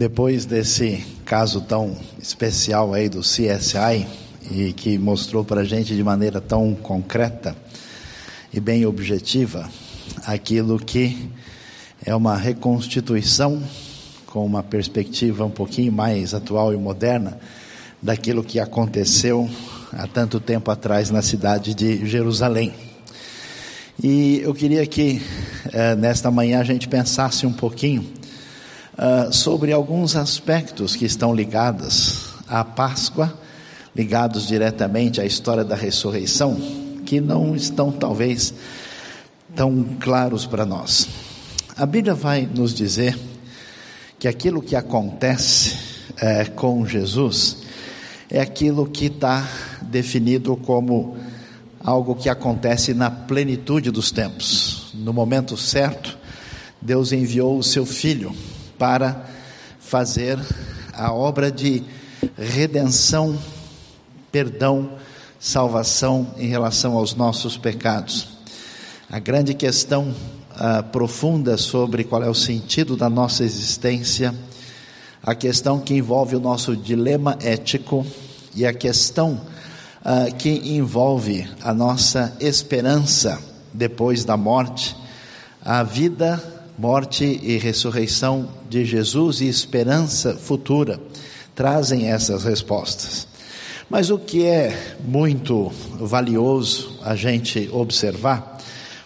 Depois desse caso tão especial aí do CSI e que mostrou para a gente de maneira tão concreta e bem objetiva aquilo que é uma reconstituição com uma perspectiva um pouquinho mais atual e moderna daquilo que aconteceu há tanto tempo atrás na cidade de Jerusalém. E eu queria que eh, nesta manhã a gente pensasse um pouquinho uh, sobre alguns aspectos que estão ligados à Páscoa, ligados diretamente à história da ressurreição, que não estão talvez tão claros para nós. A Bíblia vai nos dizer que aquilo que acontece é, com Jesus é aquilo que está definido como algo que acontece na plenitude dos tempos. No momento certo, Deus enviou o seu filho para fazer a obra de redenção, perdão, salvação em relação aos nossos pecados. A grande questão uh, profunda sobre qual é o sentido da nossa existência, a questão que envolve o nosso dilema ético e a questão uh, que envolve a nossa esperança depois da morte, a vida morte e ressurreição de Jesus e esperança futura trazem essas respostas. Mas o que é muito valioso a gente observar,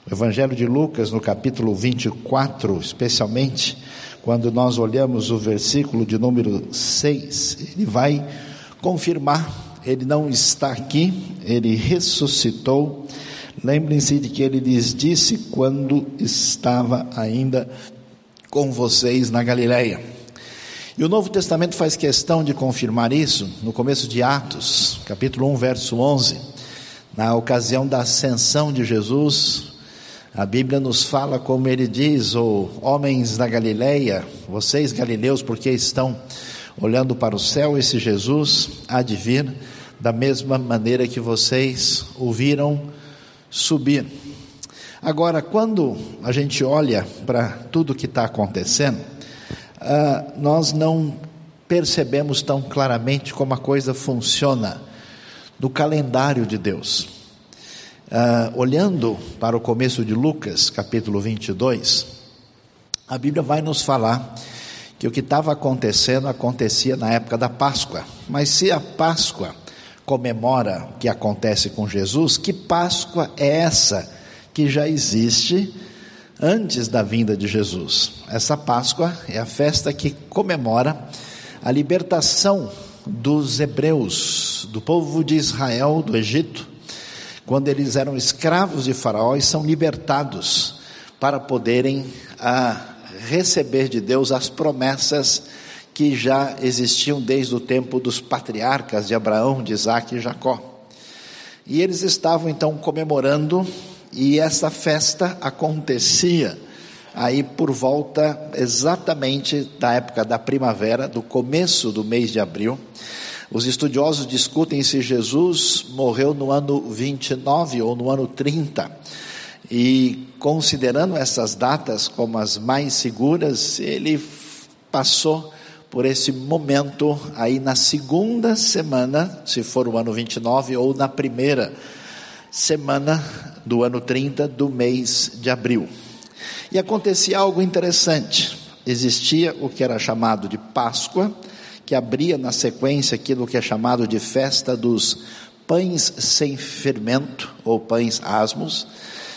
o Evangelho de Lucas, no capítulo 24, especialmente, quando nós olhamos o versículo de número 6, ele vai confirmar, ele não está aqui, ele ressuscitou Lembrem-se de que ele lhes disse quando estava ainda com vocês na Galileia. E o Novo Testamento faz questão de confirmar isso no começo de Atos, capítulo 1, verso 11. Na ocasião da ascensão de Jesus, a Bíblia nos fala como ele diz: "Ou oh, homens da Galileia, vocês galileus, porque estão olhando para o céu, esse Jesus há de vir da mesma maneira que vocês ouviram subir. Agora, quando a gente olha para tudo que está acontecendo, uh, nós não percebemos tão claramente como a coisa funciona no calendário de Deus. Uh, olhando para o começo de Lucas, capítulo 22, a Bíblia vai nos falar que o que estava acontecendo acontecia na época da Páscoa. Mas se a Páscoa comemora o que acontece com Jesus, que Páscoa é essa que já existe antes da vinda de Jesus? Essa Páscoa é a festa que comemora a libertação dos hebreus, do povo de Israel do Egito, quando eles eram escravos de Faraó e são libertados para poderem ah, receber de Deus as promessas que já existiam desde o tempo dos patriarcas de Abraão, de Isaac e Jacó. E eles estavam então comemorando, e essa festa acontecia aí por volta exatamente da época da primavera, do começo do mês de abril. Os estudiosos discutem se Jesus morreu no ano 29 ou no ano 30. E considerando essas datas como as mais seguras, ele passou por esse momento aí na segunda semana, se for o ano 29, ou na primeira semana do ano 30 do mês de abril. E acontecia algo interessante. Existia o que era chamado de Páscoa, que abria na sequência aquilo que é chamado de festa dos pães sem fermento, ou pães asmos,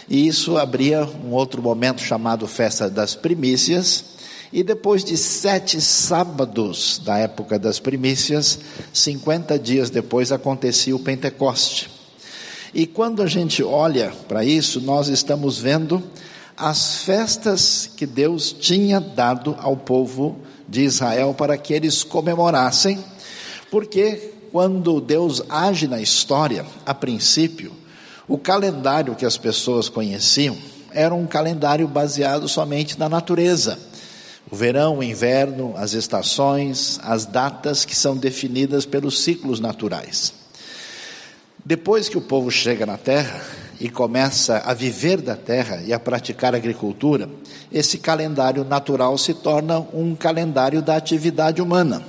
e isso abria um outro momento chamado festa das primícias, e depois de sete sábados da época das primícias, 50 dias depois acontecia o Pentecoste. E quando a gente olha para isso, nós estamos vendo as festas que Deus tinha dado ao povo de Israel para que eles comemorassem, porque quando Deus age na história, a princípio, o calendário que as pessoas conheciam era um calendário baseado somente na natureza o verão, o inverno, as estações, as datas que são definidas pelos ciclos naturais. Depois que o povo chega na terra e começa a viver da terra e a praticar agricultura, esse calendário natural se torna um calendário da atividade humana.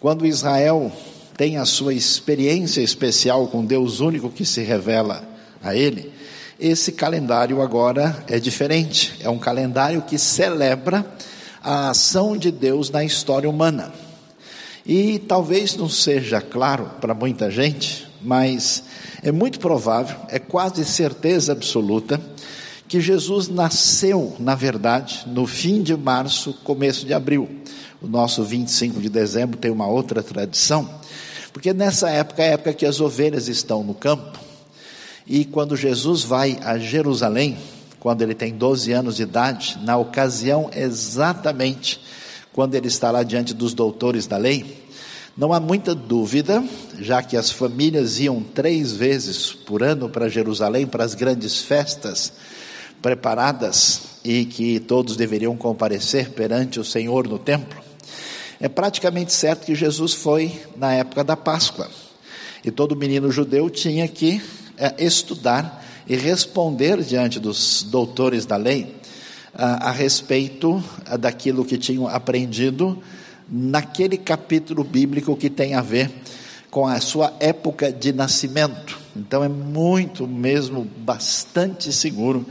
Quando Israel tem a sua experiência especial com Deus único que se revela a ele, esse calendário agora é diferente. É um calendário que celebra a ação de Deus na história humana. E talvez não seja claro para muita gente, mas é muito provável, é quase certeza absoluta, que Jesus nasceu, na verdade, no fim de março, começo de abril. O nosso 25 de dezembro tem uma outra tradição, porque nessa época é a época que as ovelhas estão no campo, e quando Jesus vai a Jerusalém, quando ele tem 12 anos de idade, na ocasião exatamente quando ele está lá diante dos doutores da lei, não há muita dúvida, já que as famílias iam três vezes por ano para Jerusalém para as grandes festas preparadas e que todos deveriam comparecer perante o Senhor no templo. É praticamente certo que Jesus foi na época da Páscoa e todo menino judeu tinha que estudar e responder diante dos doutores da lei a, a respeito daquilo que tinham aprendido naquele capítulo bíblico que tem a ver com a sua época de nascimento. Então é muito mesmo, bastante seguro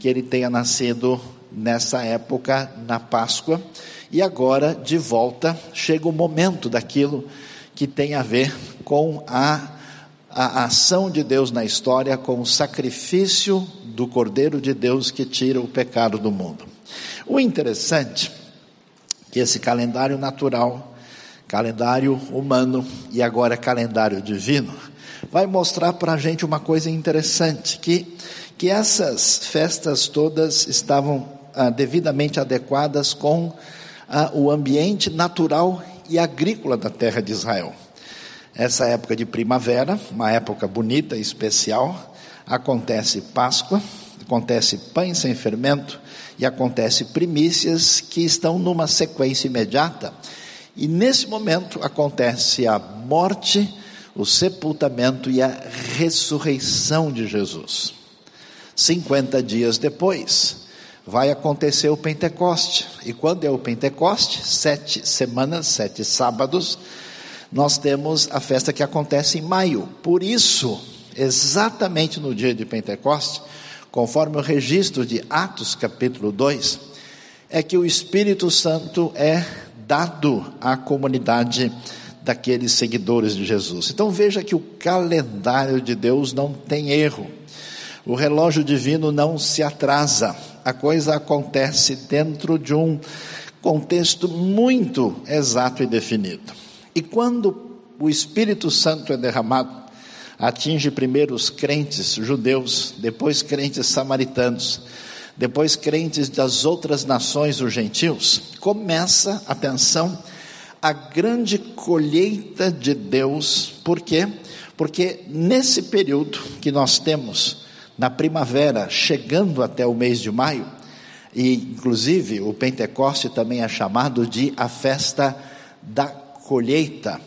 que ele tenha nascido nessa época, na Páscoa, e agora, de volta, chega o momento daquilo que tem a ver com a, a ação de Deus na história, com o sacrifício do Cordeiro de Deus que tira o pecado do mundo. O interessante que esse calendário natural, calendário humano e agora calendário divino, vai mostrar para a gente uma coisa interessante, que, que essas festas todas estavam ah, devidamente adequadas com ah, o ambiente natural e agrícola da terra de Israel. Essa época de primavera, uma época bonita e especial, acontece Páscoa, acontece pães sem fermento, e acontece primícias que estão numa sequência imediata. E nesse momento acontece a morte, o sepultamento e a ressurreição de Jesus. 50 dias depois, vai acontecer o Pentecoste. E quando é o Pentecoste? Sete semanas, sete sábados, nós temos a festa que acontece em maio. Por isso, exatamente no dia de Pentecoste, conforme o registro de Atos capítulo 2, é que o Espírito Santo é dado à comunidade daqueles seguidores de Jesus. Então veja que o calendário de Deus não tem erro. O relógio divino não se atrasa. A coisa acontece dentro de um contexto muito exato e definido. E quando o Espírito Santo é derramado, atinge primeiro os crentes judeus, depois crentes samaritanos, depois crentes das outras nações, os gentios, começa, atenção, a grande colheita de Deus, por quê? Porque nesse período que nós temos, na primavera, chegando até o mês de maio, e inclusive o Pentecoste também é chamado de a festa da colheita,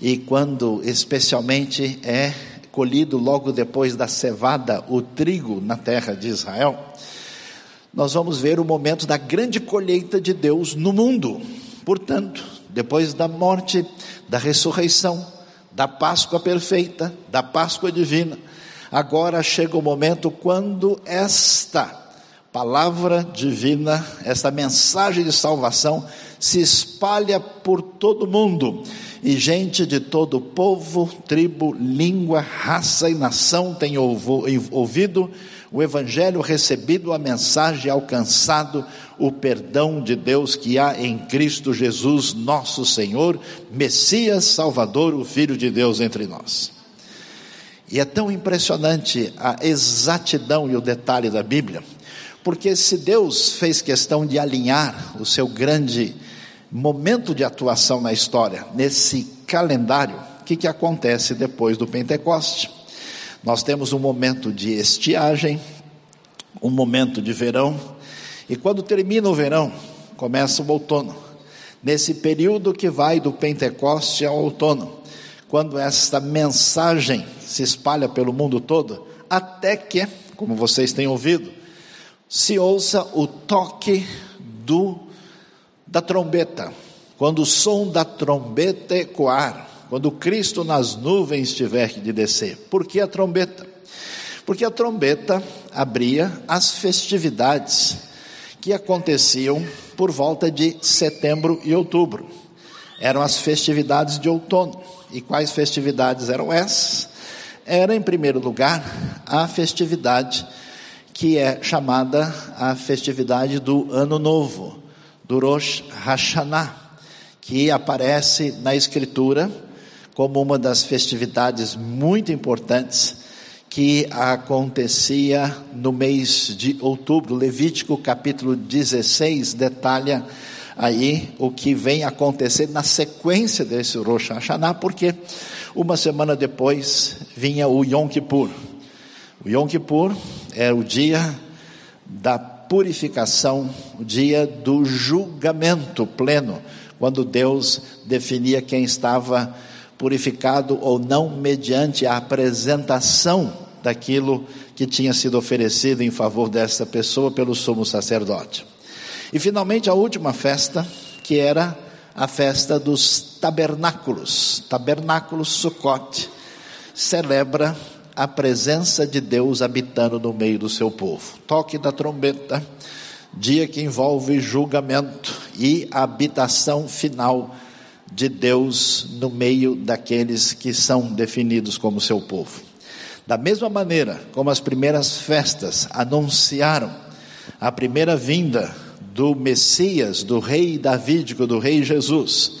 e quando especialmente é colhido logo depois da cevada o trigo na terra de Israel, nós vamos ver o momento da grande colheita de Deus no mundo. Portanto, depois da morte, da ressurreição, da Páscoa perfeita, da Páscoa divina, agora chega o momento quando esta palavra divina, esta mensagem de salvação se espalha por todo o mundo e gente de todo povo, tribo, língua, raça e nação tem ouvido o Evangelho, recebido a mensagem, alcançado o perdão de Deus que há em Cristo Jesus, nosso Senhor, Messias, Salvador, o Filho de Deus entre nós. E é tão impressionante a exatidão e o detalhe da Bíblia, porque se Deus fez questão de alinhar o seu grande momento de atuação na história, nesse calendário, o que, que acontece depois do Pentecoste? Nós temos um momento de estiagem, um momento de verão, e quando termina o verão, começa o outono. Nesse período que vai do Pentecoste ao outono, quando esta mensagem se espalha pelo mundo todo, até que, como vocês têm ouvido, se ouça o toque do da trombeta. Quando o som da trombeta ecoar, quando Cristo nas nuvens tiver de descer. Por que a trombeta? Porque a trombeta abria as festividades que aconteciam por volta de setembro e outubro. Eram as festividades de outono. E quais festividades eram essas? Era, em primeiro lugar, a festividade que é chamada a festividade do Ano Novo, do Rosh Hashanah, que aparece na Escritura como uma das festividades muito importantes que acontecia no mês de outubro. Levítico capítulo 16 detalha aí o que vem acontecer na sequência desse Rosh Hashanah, porque uma semana depois vinha o Yom Kippur. O Yom Kippur é o dia da purificação, o dia do julgamento pleno, quando Deus definia quem estava purificado ou não mediante a apresentação daquilo que tinha sido oferecido em favor dessa pessoa pelo sumo sacerdote. E finalmente a última festa, que era a festa dos tabernáculos, tabernáculos Sukkot, celebra a presença de Deus habitando no meio do seu povo. Toque da trombeta, dia que envolve julgamento e habitação final de Deus no meio daqueles que são definidos como seu povo. Da mesma maneira como as primeiras festas anunciaram a primeira vinda do Messias, do rei davídico, do rei Jesus,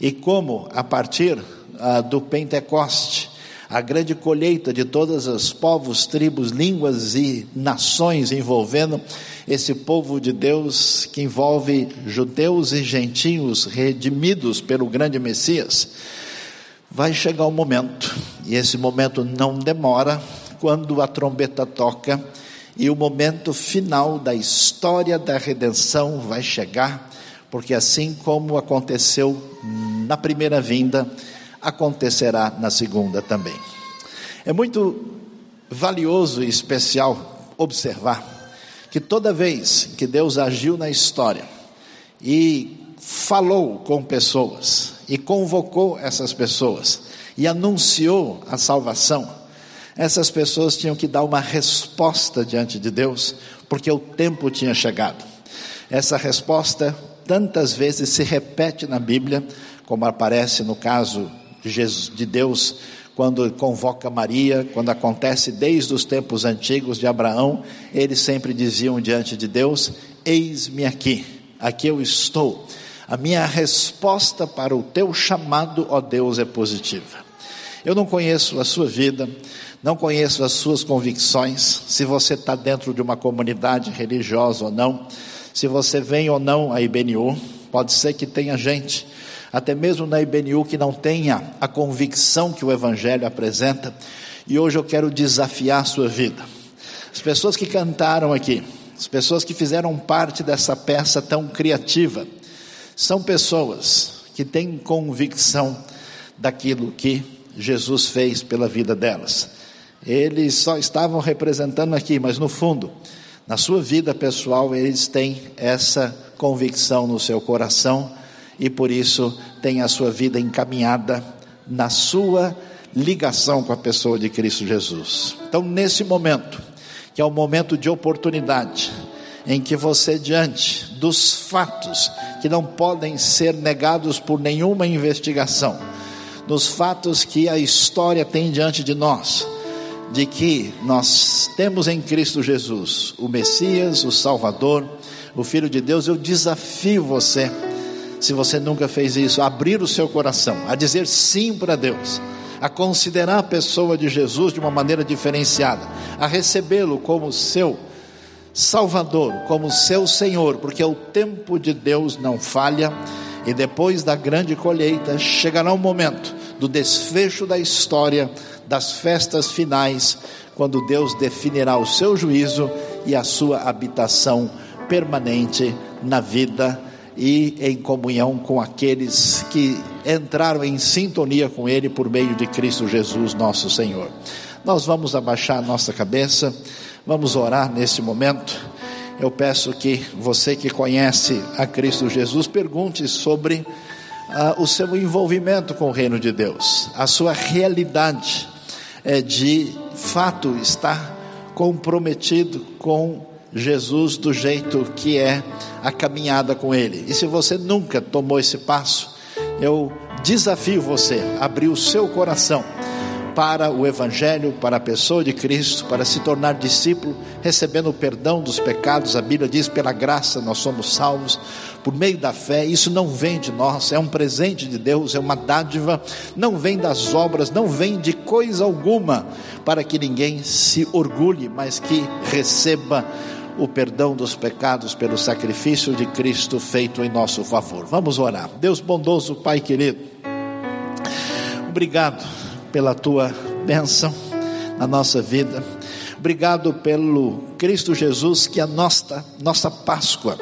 e como a partir ah, do Pentecoste, a grande colheita de todas os povos, tribos, línguas e nações envolvendo esse povo de Deus que envolve judeus e gentios redimidos pelo grande Messias. Vai chegar o um momento, e esse momento não demora, quando a trombeta toca e o momento final da história da redenção vai chegar, porque assim como aconteceu na primeira vinda, acontecerá na segunda também. É muito valioso e especial observar que toda vez que Deus agiu na história e falou com pessoas e convocou essas pessoas e anunciou a salvação, essas pessoas tinham que dar uma resposta diante de Deus, porque o tempo tinha chegado. Essa resposta tantas vezes se repete na Bíblia, como aparece no caso de, Jesus, de Deus quando convoca Maria, quando acontece desde os tempos antigos de Abraão, eles sempre diziam diante de Deus: Eis-me aqui, aqui eu estou. A minha resposta para o teu chamado, ó Deus, é positiva. Eu não conheço a sua vida, não conheço as suas convicções, se você está dentro de uma comunidade religiosa ou não, se você vem ou não à IBNU, pode ser que tenha gente até mesmo na IBNU que não tenha a convicção que o Evangelho apresenta, e hoje eu quero desafiar a sua vida. As pessoas que cantaram aqui, as pessoas que fizeram parte dessa peça tão criativa, são pessoas que têm convicção daquilo que Jesus fez pela vida delas. Eles só estavam representando aqui, mas no fundo, na sua vida pessoal, eles têm essa convicção no seu coração e por isso tem a sua vida encaminhada na sua ligação com a pessoa de Cristo Jesus. Então, nesse momento, que é um momento de oportunidade, em que você, diante dos fatos que não podem ser negados por nenhuma investigação, dos fatos que a história tem diante de nós, de que nós temos em Cristo Jesus o Messias, o Salvador, o Filho de Deus, eu desafio você se você nunca fez isso, a abrir o seu coração, a dizer sim para Deus, a considerar a pessoa de Jesus de uma maneira diferenciada, a recebê-lo como seu Salvador, como seu Senhor, porque o tempo de Deus não falha e depois da grande colheita chegará o momento do desfecho da história, das festas finais, quando Deus definirá o seu juízo e a sua habitação permanente na vida e em comunhão com aqueles que entraram em sintonia com Ele por meio de Cristo Jesus, nosso Senhor. Nós vamos abaixar a nossa cabeça, vamos orar neste momento. Eu peço que você que conhece a Cristo Jesus pergunte sobre ah, o seu envolvimento com o reino de Deus, a sua realidade é, de fato estar comprometido com Jesus do jeito que é a caminhada com Ele. E se você nunca tomou esse passo, eu desafio você a abrir o seu coração para o Evangelho, para a pessoa de Cristo, para se tornar discípulo, recebendo o perdão dos pecados. A Bíblia diz: pela graça nós somos salvos por meio da fé. Isso não vem de nós, é um presente de Deus, é uma dádiva, não vem das obras, não vem de coisa alguma, para que ninguém se orgulhe, mas que receba o perdão dos pecados pelo sacrifício de Cristo feito em nosso favor. Vamos orar. Deus bondoso, Pai querido, obrigado pela tua bênção na nossa vida. Obrigado pelo Cristo Jesus, que é a nossa, nossa Páscoa,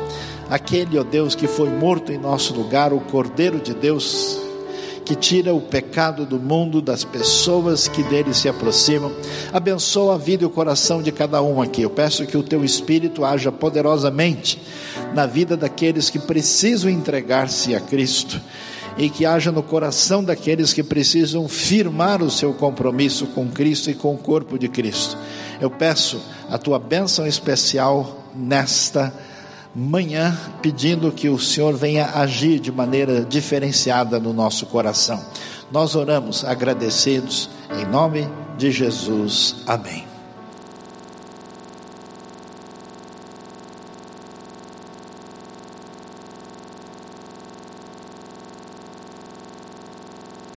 aquele, ó Deus, que foi morto em nosso lugar, o Cordeiro de Deus, que tira o pecado do mundo, das pessoas que dele se aproximam. Abençoa a vida e o coração de cada um aqui. Eu peço que o teu Espírito haja poderosamente na vida daqueles que precisam entregar-se a Cristo e que haja no coração daqueles que precisam firmar o seu compromisso com Cristo e com o corpo de Cristo. Eu peço a tua bênção especial nesta manhã, pedindo que o Senhor venha agir de maneira diferenciada no nosso coração. Nós oramos agradecidos em nome de Jesus. Amém.